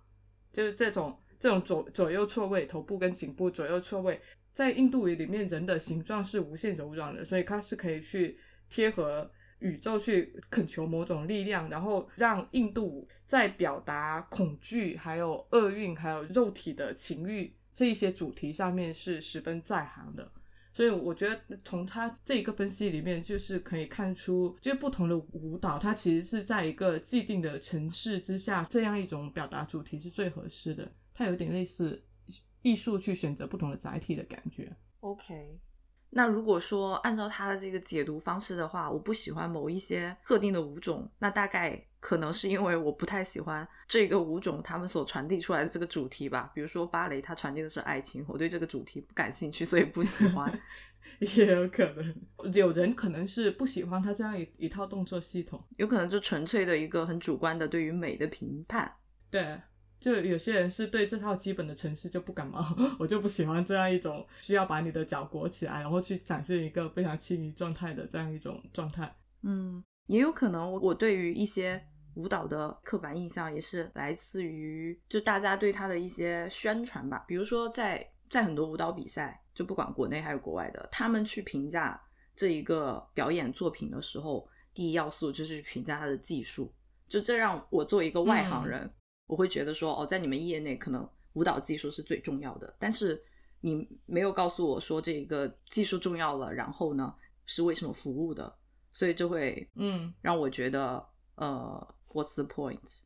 就是这种这种左左右错位，头部跟颈部左右错位，在印度语里面，人的形状是无限柔软的，所以它是可以去贴合宇宙去恳求某种力量，然后让印度在表达恐惧、还有厄运、还有肉体的情欲这一些主题上面是十分在行的。所以我觉得从他这一个分析里面，就是可以看出，就不同的舞蹈，它其实是在一个既定的城市之下，这样一种表达主题是最合适的。它有点类似艺术去选择不同的载体的感觉。OK。那如果说按照他的这个解读方式的话，我不喜欢某一些特定的舞种，那大概可能是因为我不太喜欢这个舞种他们所传递出来的这个主题吧。比如说芭蕾，它传递的是爱情，我对这个主题不感兴趣，所以不喜欢。*laughs* 也有可能，有人可能是不喜欢他这样一一套动作系统，有可能就纯粹的一个很主观的对于美的评判。对。就有些人是对这套基本的程式就不感冒，*laughs* 我就不喜欢这样一种需要把你的脚裹起来，然后去展现一个非常轻盈状态的这样一种状态。嗯，也有可能我我对于一些舞蹈的刻板印象也是来自于就大家对它的一些宣传吧。比如说在在很多舞蹈比赛，就不管国内还是国外的，他们去评价这一个表演作品的时候，第一要素就是评价它的技术。就这让我作为一个外行人。我会觉得说，哦，在你们业内可能舞蹈技术是最重要的，但是你没有告诉我说这个技术重要了，然后呢是为什么服务的，所以就会嗯让我觉得呃，What's the point？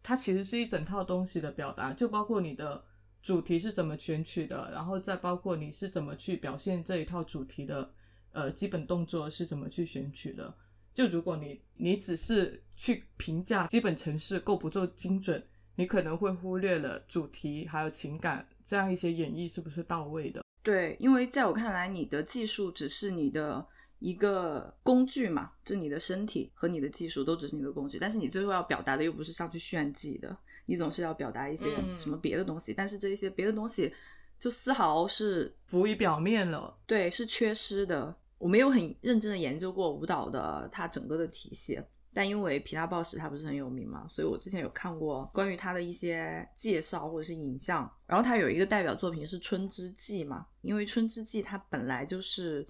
它其实是一整套东西的表达，就包括你的主题是怎么选取的，然后再包括你是怎么去表现这一套主题的，呃，基本动作是怎么去选取的。就如果你你只是去评价基本程式够不够精准。你可能会忽略了主题还有情感这样一些演绎是不是到位的？对，因为在我看来，你的技术只是你的一个工具嘛，就你的身体和你的技术都只是你的工具，但是你最后要表达的又不是上去炫技的，你总是要表达一些什么别的东西，但是这一些别的东西就丝毫是浮于表面了，对，是缺失的。我没有很认真的研究过舞蹈的它整个的体系。但因为皮塔鲍什他不是很有名嘛，所以我之前有看过关于他的一些介绍或者是影像。然后他有一个代表作品是《春之祭》嘛，因为《春之祭》它本来就是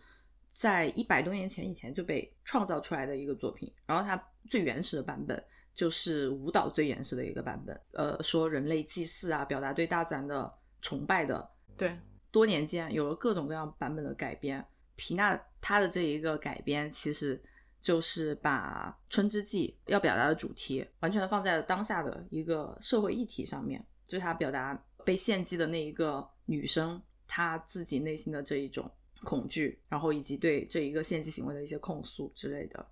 在一百多年前以前就被创造出来的一个作品。然后它最原始的版本就是舞蹈最原始的一个版本，呃，说人类祭祀啊，表达对大自然的崇拜的。对，多年间有了各种各样版本的改编。皮纳他的这一个改编其实。就是把《春之祭》要表达的主题完全的放在了当下的一个社会议题上面，就是他表达被献祭的那一个女生，她自己内心的这一种恐惧，然后以及对这一个献祭行为的一些控诉之类的。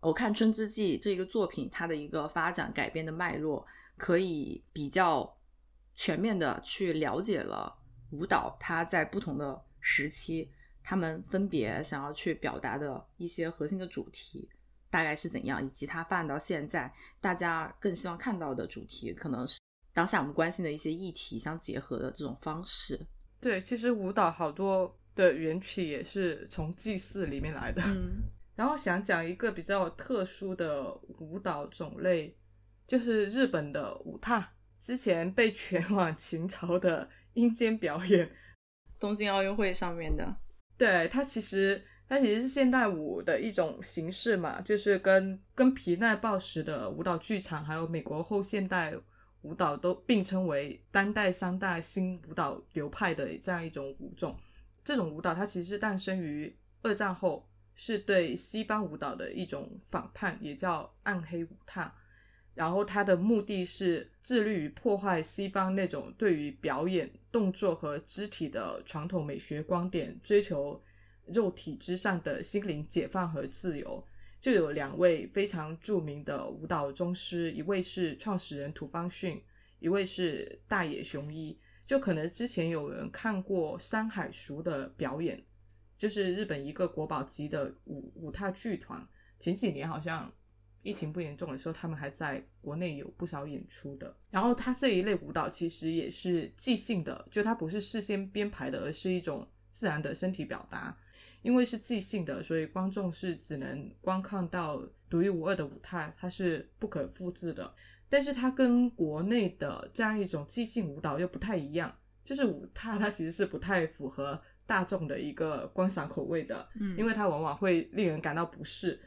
我看《春之祭》这个作品，它的一个发展改编的脉络，可以比较全面的去了解了舞蹈它在不同的时期，他们分别想要去表达的一些核心的主题大概是怎样，以及它发展到现在，大家更希望看到的主题，可能是当下我们关心的一些议题相结合的这种方式。对，其实舞蹈好多的缘起也是从祭祀里面来的。嗯 *laughs* 然后想讲一个比较特殊的舞蹈种类，就是日本的舞踏。之前被 *laughs* 全网秦朝的阴间表演，东京奥运会上面的，对它其实它其实是现代舞的一种形式嘛，就是跟跟皮奈鲍什的舞蹈剧场，还有美国后现代舞蹈都并称为当代三大新舞蹈流派的这样一种舞种。这种舞蹈它其实诞生于二战后，是对西方舞蹈的一种反叛，也叫暗黑舞踏。然后它的目的是致力于破坏西方那种对于表演、动作和肢体的传统美学观点，追求肉体之上的心灵解放和自由。就有两位非常著名的舞蹈宗师，一位是创始人土方训，一位是大野雄一。就可能之前有人看过山海熟的表演，就是日本一个国宝级的舞舞踏剧团，前几年好像疫情不严重的时候，他们还在国内有不少演出的。然后他这一类舞蹈其实也是即兴的，就它不是事先编排的，而是一种自然的身体表达。因为是即兴的，所以观众是只能观看到独一无二的舞态，它是不可复制的。但是它跟国内的这样一种即兴舞蹈又不太一样，就是舞踏它其实是不太符合大众的一个观赏口味的，嗯因为它往往会令人感到不适。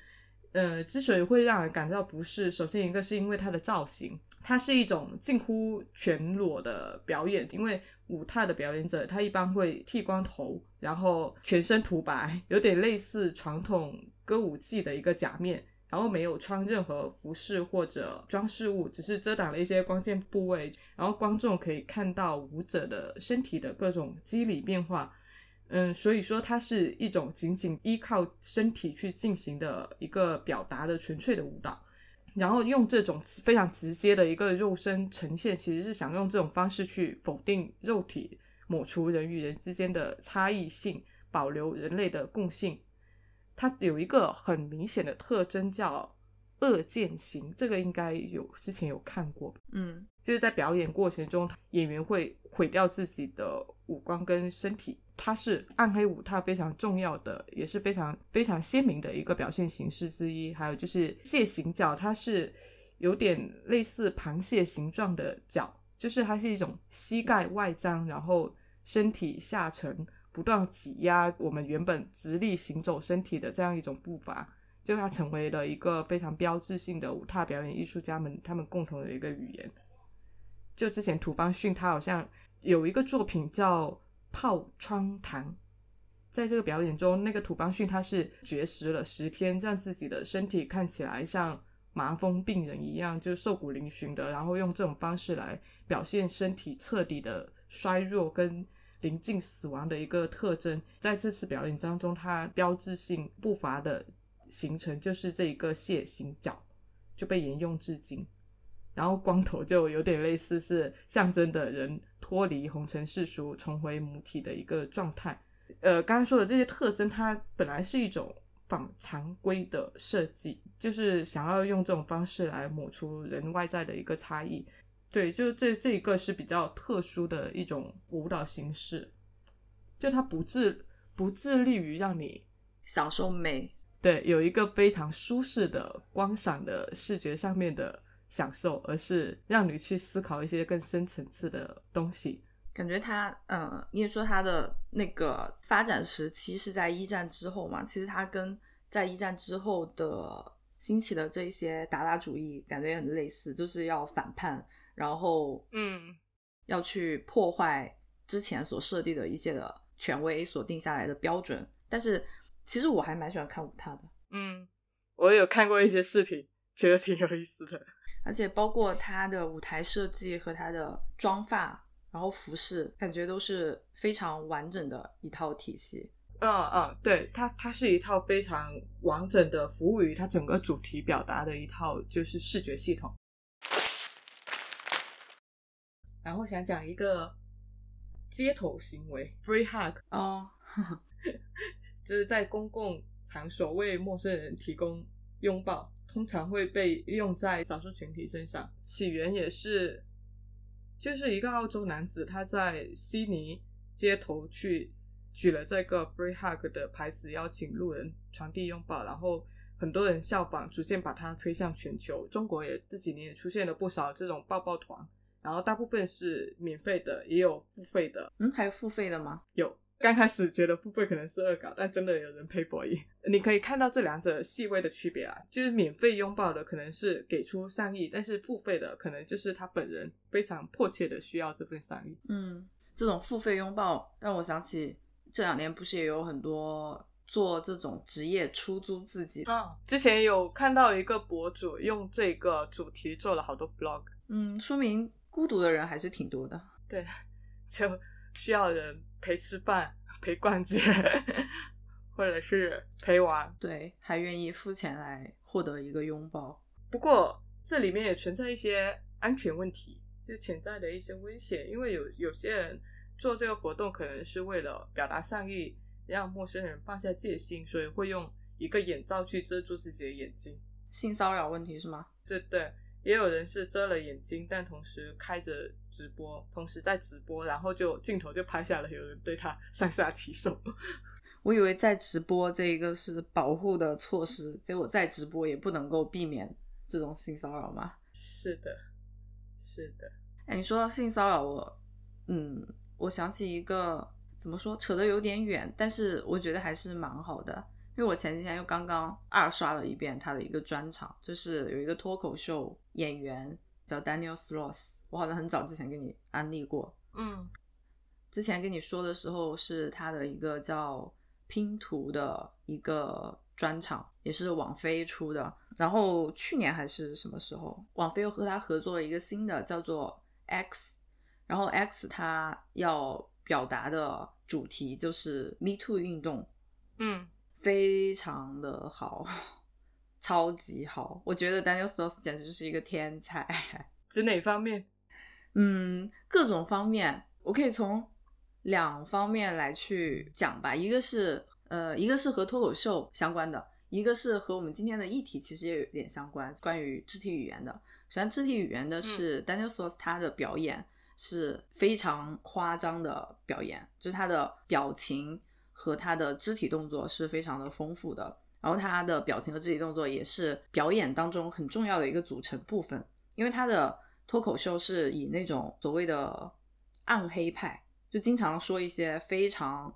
呃，之所以会让人感到不适，首先一个是因为它的造型，它是一种近乎全裸的表演，因为舞踏的表演者他一般会剃光头，然后全身涂白，有点类似传统歌舞伎的一个假面。然后没有穿任何服饰或者装饰物，只是遮挡了一些关键部位，然后观众可以看到舞者的身体的各种肌理变化。嗯，所以说它是一种仅仅依靠身体去进行的一个表达的纯粹的舞蹈。然后用这种非常直接的一个肉身呈现，其实是想用这种方式去否定肉体，抹除人与人之间的差异性，保留人类的共性。它有一个很明显的特征叫恶见型，这个应该有之前有看过，嗯就是在表演过程中，演员会毁掉自己的五官跟身体。它是暗黑舞踏非常重要的，也是非常非常鲜明的一个表现形式之一。还有就是蟹形脚，它是有点类似螃蟹形状的脚，就是它是一种膝盖外张，然后身体下沉，不断挤压我们原本直立行走身体的这样一种步伐。就它成为了一个非常标志性的舞踏表演艺术家们他们共同的一个语言。就之前土方训他好像有一个作品叫《泡窗堂》，在这个表演中，那个土方训他是绝食了十天，让自己的身体看起来像麻风病人一样，就瘦骨嶙峋的，然后用这种方式来表现身体彻底的衰弱跟临近死亡的一个特征。在这次表演当中，他标志性步伐的形成就是这一个蟹形脚，就被沿用至今。然后光头就有点类似是象征的人脱离红尘世俗，重回母体的一个状态。呃，刚才说的这些特征，它本来是一种反常规的设计，就是想要用这种方式来抹除人外在的一个差异。对，就这这一个是比较特殊的一种舞蹈形式，就它不致不致力于让你享受美，对有一个非常舒适的观赏的视觉上面的享受，而是让你去思考一些更深层次的东西。感觉他，呃，你也说他的那个发展时期是在一战之后嘛？其实他跟在一战之后的兴起的这些达达主义感觉也很类似，就是要反叛，然后嗯，要去破坏之前所设定的一些的权威所定下来的标准。但是其实我还蛮喜欢看舞踏的，嗯，我有看过一些视频，觉得挺有意思的。而且包括他的舞台设计和他的妆发，然后服饰，感觉都是非常完整的一套体系。嗯嗯，对，它它是一套非常完整的服务于它整个主题表达的一套就是视觉系统。然后想讲一个街头行为，free hug，哦，*laughs* 就是在公共场所为陌生人提供拥抱，通常会被用在少数群体身上。起源也是，就是一个澳洲男子他在悉尼街头去举了这个 free hug 的牌子，邀请路人传递拥抱，然后很多人效仿，逐渐把它推向全球。中国也这几年也出现了不少这种抱抱团，然后大部分是免费的，也有付费的。嗯，还有付费的吗？有，刚开始觉得付费可能是恶搞，但真的有人 pay for it。你可以看到这两者细微的区别啊，就是免费拥抱的可能是给出善意，但是付费的可能就是他本人非常迫切的需要这份善意。嗯，这种付费拥抱让我想起这两年不是也有很多做这种职业出租自己？啊，之前有看到一个博主用这个主题做了好多 vlog，嗯，说明孤独的人还是挺多的。对，就需要人陪吃饭、*laughs* 陪逛街，或者是陪玩。对，还愿意付钱来获得一个拥抱。不过这里面也存在一些安全问题，就是潜在的一些危险，因为有有些人做这个活动可能是为了表达善意，让陌生人放下戒心，所以会用一个眼罩去遮住自己的眼睛。性骚扰问题是吗？对对，也有人是遮了眼睛，但同时开着直播，同时在直播，然后就镜头就拍下了有人对他 *laughs* 上下其手。*laughs* 我以为在直播这一个是保护的措施，结果在直播也不能够避免这种性骚扰吗？是的，是的，哎，你说到性骚扰，我，嗯，我想起一个怎么说，扯得有点远，但是我觉得还是蛮好的，因为我前几天又刚刚二刷了一遍他的一个专场，就是有一个脱口秀演员叫 Daniel Sloss，我好像很早之前给你安利过，嗯。之前跟你说的时候是他的一个叫拼图的一个专场，也是网飞出的。然后去年还是什么时候，网飞又和他合作了一个新的叫做 X，然后 X 他要表达的主题就是 Me Too 运动，嗯，非常的好，*laughs* 超级好。我觉得 Daniel Sloss 简直就是一个天才。*laughs* 指哪方面？嗯，各种方面，我可以从两方面来去讲吧。一个是呃，一个是和脱口秀相关的，一个是和我们今天的议题其实也有点相关，关于肢体语言的。首先，肢体语言的是 Daniel Sloss 他的表演是非常夸张的表演，就是他的表情和他的肢体动作是非常的丰富的。然后他的表情和肢体动作也是表演当中很重要的一个组成部分，因为他的脱口秀是以那种所谓的暗黑派，就经常说一些非常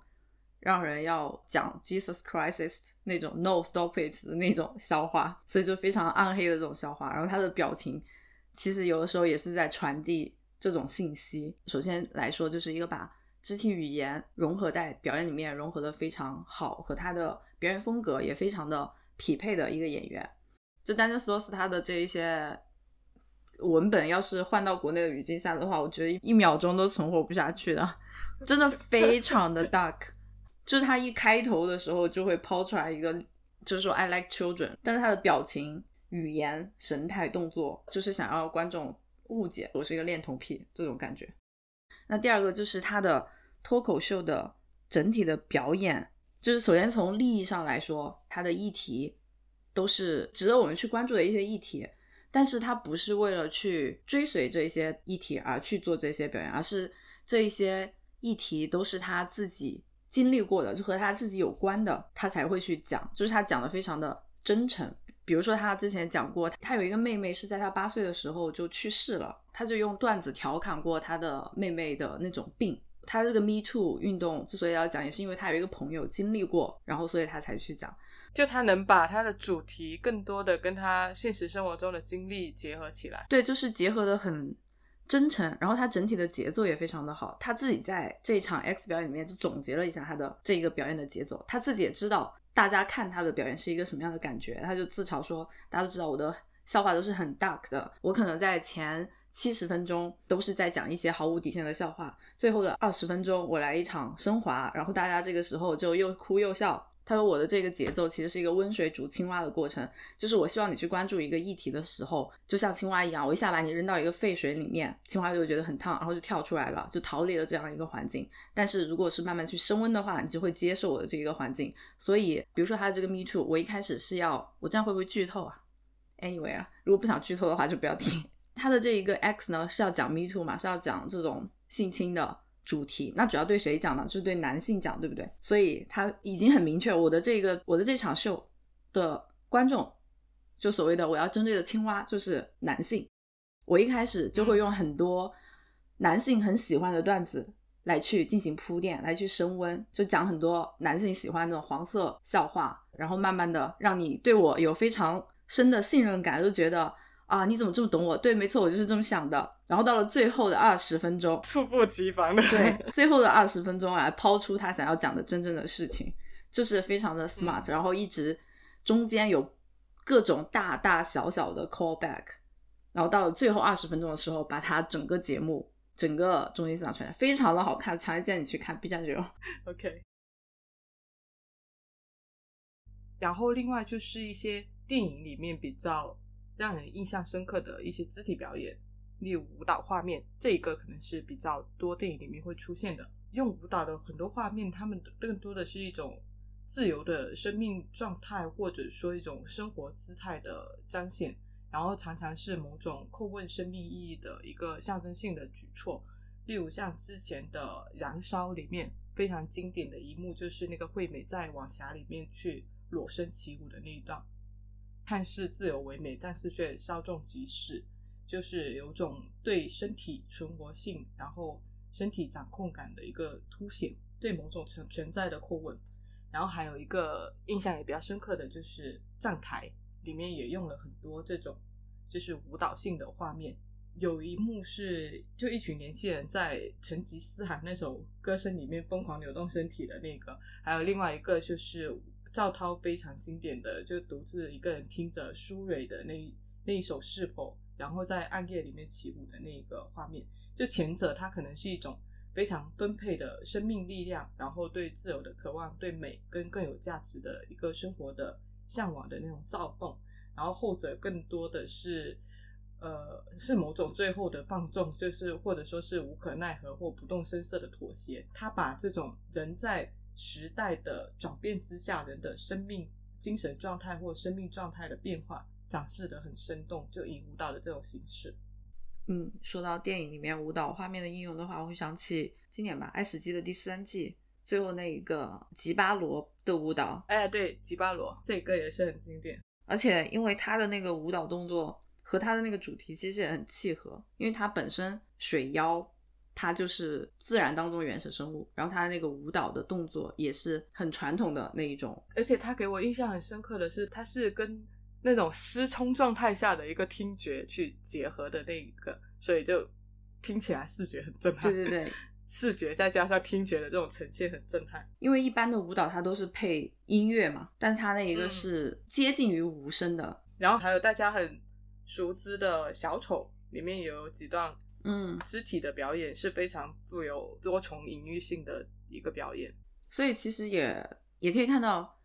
让人要讲 Jesus Christ 那种 No Stop It 的那种笑话，所以就非常暗黑的这种笑话。然后他的表情其实有的时候也是在传递这种信息。首先来说，就是一个把肢体语言融合在表演里面，融合的非常好，和他的表演风格也非常的匹配的一个演员。就 Daniel Sloss 他的这一些文本，要是换到国内的语境下的话，我觉得一秒钟都存活不下去的，真的非常的 dark。*laughs* 就是他一开头的时候就会抛出来一个，就是说 I like children，但是他的表情、语言、神态、动作，就是想要观众误解我是一个恋童癖这种感觉。那第二个就是他的脱口秀的整体的表演，就是首先从利益上来说，他的议题都是值得我们去关注的一些议题，但是他不是为了去追随这些议题而去做这些表演，而是这一些议题都是他自己经历过的，就和他自己有关的，他才会去讲，就是他讲的非常的真诚。比如说，他之前讲过，他有一个妹妹是在他八岁的时候就去世了，他就用段子调侃过他的妹妹的那种病。他这个 Me Too 运动之所以要讲，也是因为他有一个朋友经历过，然后所以他才去讲。就他能把他的主题更多的跟他现实生活中的经历结合起来。对，就是结合的很真诚，然后他整体的节奏也非常的好。他自己在这一场 X 表演里面就总结了一下他的这一个表演的节奏，他自己也知道大家看他的表演是一个什么样的感觉，他就自嘲说，大家都知道我的笑话都是很 dark 的，我可能在前七十分钟都是在讲一些毫无底线的笑话，最后的二十分钟我来一场升华，然后大家这个时候就又哭又笑。他说我的这个节奏其实是一个温水煮青蛙的过程，就是我希望你去关注一个议题的时候，就像青蛙一样，我一下把你扔到一个沸水里面，青蛙就会觉得很烫，然后就跳出来了，就逃离了这样一个环境。但是如果是慢慢去升温的话，你就会接受我的这一个环境。所以，比如说他的这个 Me Too，我一开始是要，我这样会不会剧透啊？Anyway 啊，如果不想剧透的话就不要听。*laughs* 他的这一个 X 呢是要讲 Me Too 嘛，是要讲这种性侵的。主题那主要对谁讲呢？就是对男性讲，对不对？所以他已经很明确，我的这个我的这场秀的观众，就所谓的我要针对的青蛙就是男性。我一开始就会用很多男性很喜欢的段子来去进行铺垫，来去升温，就讲很多男性喜欢的黄色笑话，然后慢慢的让你对我有非常深的信任感，就觉得。啊，你怎么这么懂我？对，没错，我就是这么想的。然后到了最后的二十分钟，猝不及防的，对，最后的二十分钟来抛出他想要讲的真正的事情，就是非常的 smart。然后一直中间有各种大大小小的 callback，然后到了最后二十分钟的时候，把他整个节目整个中心思想传达，非常的好看，强烈建议你去看 B 站这种。OK。然后另外就是一些电影里面比较。让人印象深刻的一些肢体表演，例如舞蹈画面，这一个可能是比较多电影里面会出现的。用舞蹈的很多画面，他们更多的是一种自由的生命状态，或者说一种生活姿态的彰显，然后常常是某种叩问生命意义的一个象征性的举措。例如像之前的《燃烧》里面非常经典的一幕，就是那个惠美在晚霞里面去裸身起舞的那一段。看似自由唯美，但是却稍纵即逝，就是有种对身体存活性，然后身体掌控感的一个凸显，对某种存存在的叩问。然后还有一个印象也比较深刻的就是站台里面也用了很多这种就是舞蹈性的画面。有一幕是就一群年轻人在成吉思汗那首歌声里面疯狂扭动身体的那个，还有另外一个就是。赵涛非常经典的，就独自一个人听着苏芮的那那一首《是否》，然后在暗夜里面起舞的那个画面。就前者，它可能是一种非常分配的生命力量，然后对自由的渴望，对美跟更有价值的一个生活的向往的那种躁动。然后后者更多的是，呃，是某种最后的放纵，就是或者说是无可奈何或不动声色的妥协。他把这种人在时代的转变之下，人的生命、精神状态或生命状态的变化展示的很生动，就以舞蹈的这种形式。嗯，说到电影里面舞蹈画面的应用的话，我会想起今年吧，《爱死机》的第三季最后那一个吉巴罗的舞蹈。哎，对，吉巴罗这个也是很经典。而且因为他的那个舞蹈动作和他的那个主题其实也很契合，因为他本身水妖。它就是自然当中原始生物，然后它那个舞蹈的动作也是很传统的那一种，而且它给我印象很深刻的是，它是跟那种失聪状态下的一个听觉去结合的那一个，所以就听起来视觉很震撼。对对对，*laughs* 视觉再加上听觉的这种呈现很震撼。因为一般的舞蹈它都是配音乐嘛，但是它那一个是接近于无声的。然后还有大家很熟知的小丑，里面有几段。嗯，肢体的表演是非常富有多重隐喻性的一个表演，所以其实也也可以看到，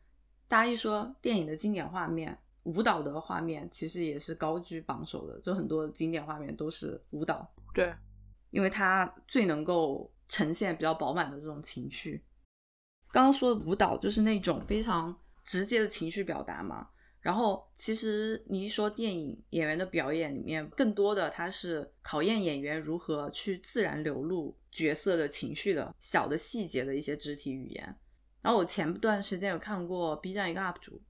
大家一说电影的经典画面，舞蹈的画面其实也是高居榜首的，就很多经典画面都是舞蹈。对，因为它最能够呈现比较饱满的这种情绪。刚刚说的舞蹈就是那种非常直接的情绪表达嘛。然后，其实你一说电影演员的表演里面，更多的它是考验演员如何去自然流露角色的情绪的小的细节的一些肢体语言。然后我前段时间有看过 B 站一个 UP 主，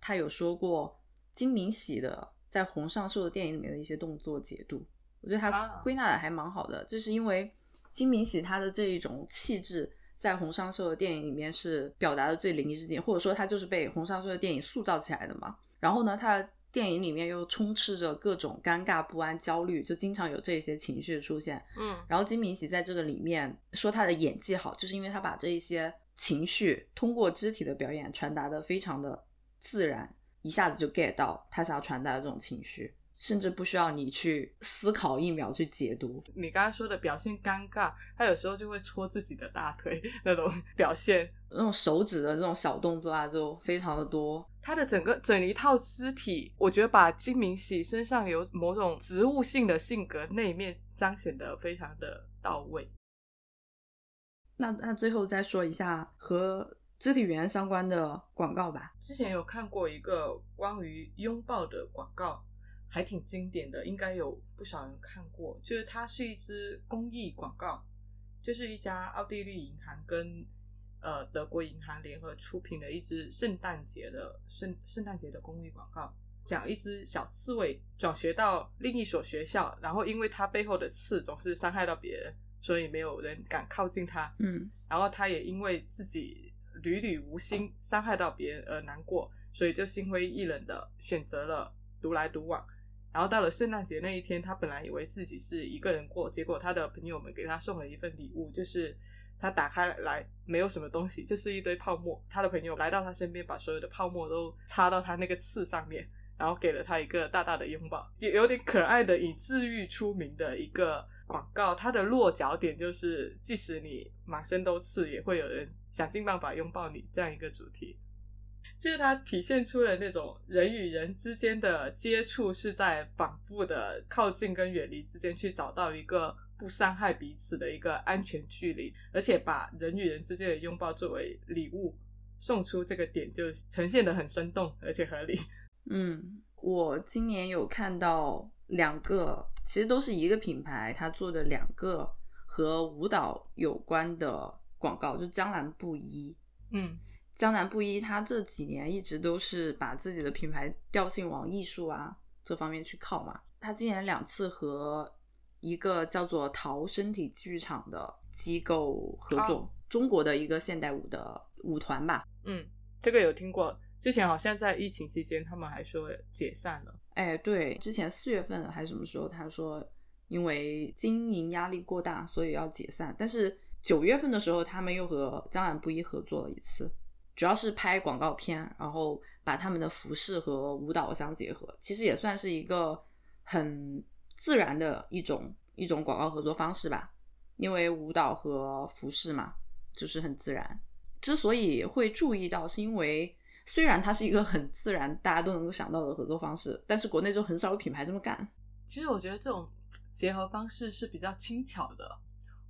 他有说过金敏喜的在《红上秀》的电影里面的一些动作解读，我觉得他归纳的还蛮好的。就是因为金敏喜他的这一种气质。在红上秀的电影里面是表达的最淋漓之点，或者说他就是被红上秀的电影塑造起来的嘛。然后呢，他的电影里面又充斥着各种尴尬、不安、焦虑，就经常有这些情绪出现。嗯，然后金敏喜在这个里面说他的演技好，就是因为他把这一些情绪通过肢体的表演传达的非常的自然，一下子就 get 到他想要传达的这种情绪。甚至不需要你去思考一秒去解读。你刚刚说的表现尴尬，他有时候就会戳自己的大腿那种 *laughs* 表现，那种手指的这种小动作啊，就非常的多。他的整个整一套肢体，我觉得把金明喜身上有某种植物性的性格那一面彰显的非常的到位。那那最后再说一下和肢体语言相关的广告吧。之前有看过一个关于拥抱的广告，还挺经典的，应该有不少人看过。就是它是一支公益广告，就是一家奥地利银行跟呃德国银行联合出品的一支圣诞节的圣圣诞节的公益广告，讲一只小刺猬转学到另一所学校，然后因为它背后的刺总是伤害到别人，所以没有人敢靠近它。嗯然后它也因为自己屡屡无心伤害到别人而难过，所以就心灰意冷的选择了独来独往。然后到了圣诞节那一天，他本来以为自己是一个人过，结果他的朋友们给他送了一份礼物，就是他打开来没有什么东西，就是一堆泡沫。他的朋友来到他身边，把所有的泡沫都插到他那个刺上面，然后给了他一个大大的拥抱，也有点可爱的以治愈出名的一个广告。它的落脚点就是，即使你满身都刺，也会有人想尽办法拥抱你这样一个主题。就是它体现出了那种人与人之间的接触是在反复的靠近跟远离之间去找到一个不伤害彼此的一个安全距离，而且把人与人之间的拥抱作为礼物送出这个点，就呈现的很生动而且合理。嗯，我今年有看到两个，其实都是一个品牌，它做的两个和舞蹈有关的广告，就江南布衣。嗯江南布衣，他这几年一直都是把自己的品牌调性往艺术啊这方面去靠嘛。他今年两次和一个叫做陶身体剧场的机构合作，哦中国的一个现代舞的舞团吧。嗯，这个有听过。之前好像在疫情期间，他们还说解散了。哎，对，之前四月份还是什么时候，他说因为经营压力过大，所以要解散。但是九月份的时候，他们又和江南布衣合作了一次，主要是拍广告片，然后把他们的服饰和舞蹈相结合，其实也算是一个很自然的一种一种广告合作方式吧。因为舞蹈和服饰嘛，就是很自然。之所以会注意到，是因为虽然它是一个很自然，大家都能够想到的合作方式，但是国内就很少有品牌这么干。其实我觉得这种结合方式是比较轻巧的。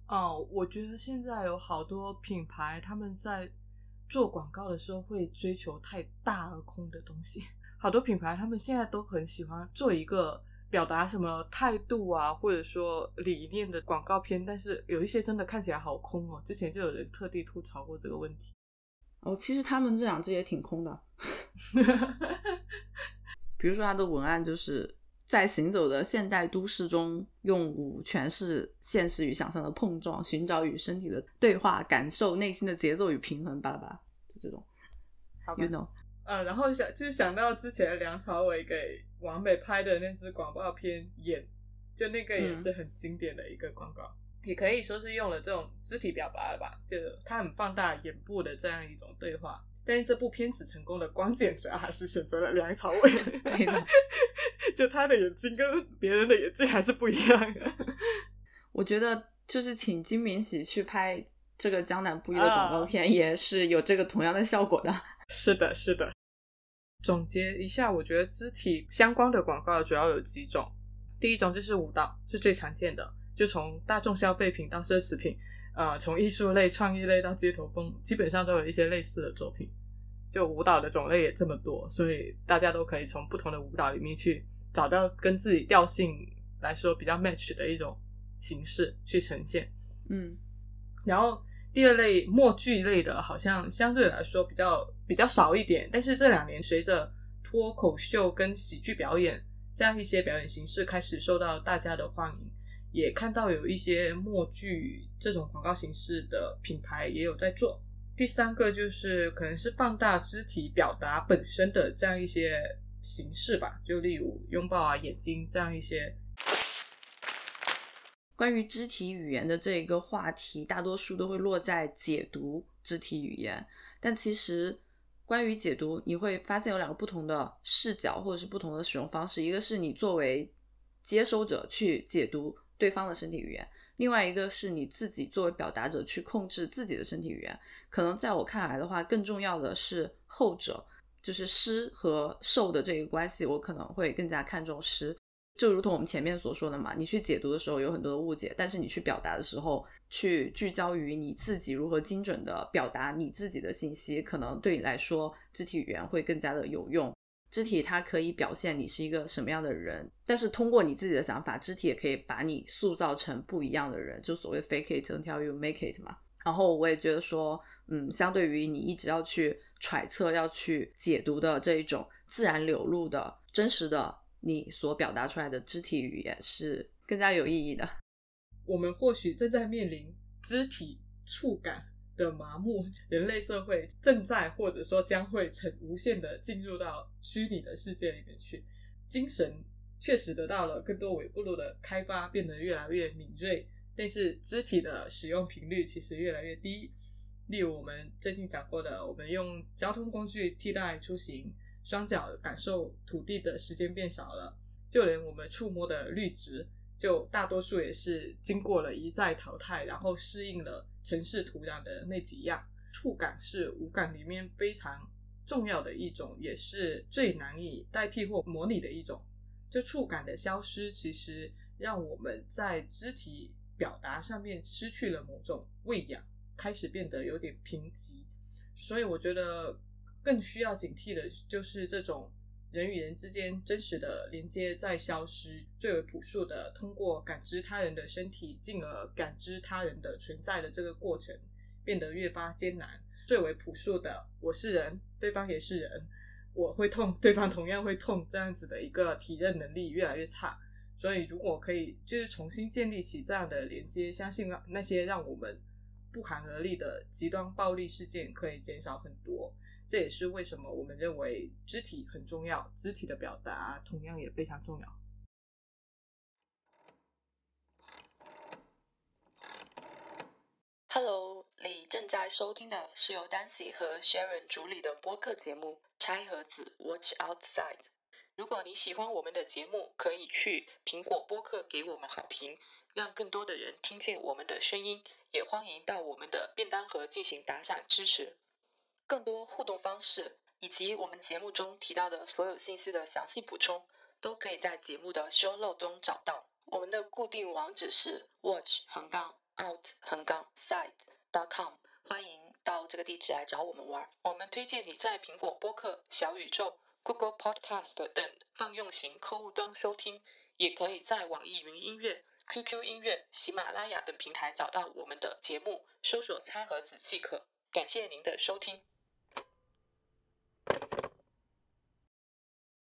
哦、我觉得现在有好多品牌他们在做广告的时候会追求太大而空的东西。好多品牌他们现在都很喜欢做一个表达什么态度啊，或者说理念的广告片，但是有一些真的看起来好空哦。之前就有人特地吐槽过这个问题。哦，其实他们这两只也挺空的。*laughs* 比如说，它的文案就是在行走的现代都市中，用舞诠释现实与想象的碰撞，寻找与身体的对话，感受内心的节奏与平衡，巴拉巴拉，就这种好，you know。呃，然后想就是想到之前梁朝伟给王美拍的那支广告片《演》，就那个也是很经典的一个广告，也可以说是用了这种肢体表达了吧，就他很放大眼部的这样一种对话。但是这部片子成功的关键主要还是选择了梁朝伟，*laughs* 对的，*laughs* 就他的眼睛跟别人的眼睛还是不一样的。*laughs* 我觉得就是请金敏喜去拍这个江南布衣的广告片，也是有这个同样的效果的。是的，是的。总结一下，我觉得肢体相关的广告主要有几种。第一种就是舞蹈，是最常见的，就从大众消费品到奢侈品，呃，从艺术类、创意类到街头风，基本上都有一些类似的作品。就舞蹈的种类也这么多，所以大家都可以从不同的舞蹈里面去找到跟自己调性来说比较 match 的一种形式去呈现。嗯然后第二类默剧类的，好像相对来说比较比较少一点，但是这两年随着脱口秀跟喜剧表演这样一些表演形式开始受到大家的欢迎，也看到有一些默剧这种广告形式的品牌也有在做。第三个就是可能是放大肢体表达本身的这样一些形式吧，就例如拥抱啊、眼睛这样一些关于肢体语言的这一个话题，大多数都会落在解读肢体语言，但其实关于解读，你会发现有两个不同的视角，或者是不同的使用方式。一个是你作为接收者去解读对方的身体语言，另外一个是你自己作为表达者去控制自己的身体语言。可能在我看来的话，更重要的是后者，就是施和受的这个关系，我可能会更加看重施。就如同我们前面所说的嘛，你去解读的时候有很多的误解，但是你去表达的时候，去聚焦于你自己如何精准的表达你自己的信息，可能对你来说，肢体语言会更加的有用。肢体它可以表现你是一个什么样的人，但是通过你自己的想法，肢体也可以把你塑造成不一样的人，就所谓 fake it until you make it 嘛。然后我也觉得说，嗯，相对于你一直要去揣测、要去解读的这一种自然流露的真实的。你所表达出来的肢体语言是更加有意义的。我们或许正在面临肢体触感的麻木，人类社会正在或者说将会呈无限的进入到虚拟的世界里面去。精神确实得到了更多尾部路的开发，变得越来越敏锐，但是肢体的使用频率其实越来越低。例如我们最近讲过的，我们用交通工具替代出行。双脚感受土地的时间变少了，就连我们触摸的绿植，就大多数也是经过了一再淘汰，然后适应了城市土壤的那几样。触感是五感里面非常重要的一种，也是最难以代替或模拟的一种。就触感的消失，其实让我们在肢体表达上面失去了某种喂养，开始变得有点贫瘠。所以我觉得。更需要警惕的就是这种人与人之间真实的连接在消失，最为朴素的通过感知他人的身体，进而感知他人的存在的这个过程变得越发艰难。最为朴素的，我是人，对方也是人，我会痛，对方同样会痛，这样子的一个体认能力越来越差。所以，如果可以就是重新建立起这样的连接，相信那些让我们不寒而栗的极端暴力事件可以减少很多。这也是为什么我们认为肢体很重要，肢体的表达同样也非常重要。Hello，你正在收听的是由 Dancy 和 Sharon 主理的播客节目《拆盒子 Watch Outside》。如果你喜欢我们的节目，可以去苹果播客给我们好评，让更多的人听见我们的声音。也欢迎到我们的便当盒进行打赏支持。更多互动方式以及我们节目中提到的所有信息的详细补充，都可以在节目的 show l o 中找到。我们的固定网址是 watch 横杠 out 横杠 side dot com，欢迎到这个地址来找我们玩。我们推荐你在苹果播客、小宇宙、Google Podcast 等泛用型客户端收听，也可以在网易云音乐、QQ 音乐、喜马拉雅等平台找到我们的节目，搜索“餐盒子”即可。感谢您的收听。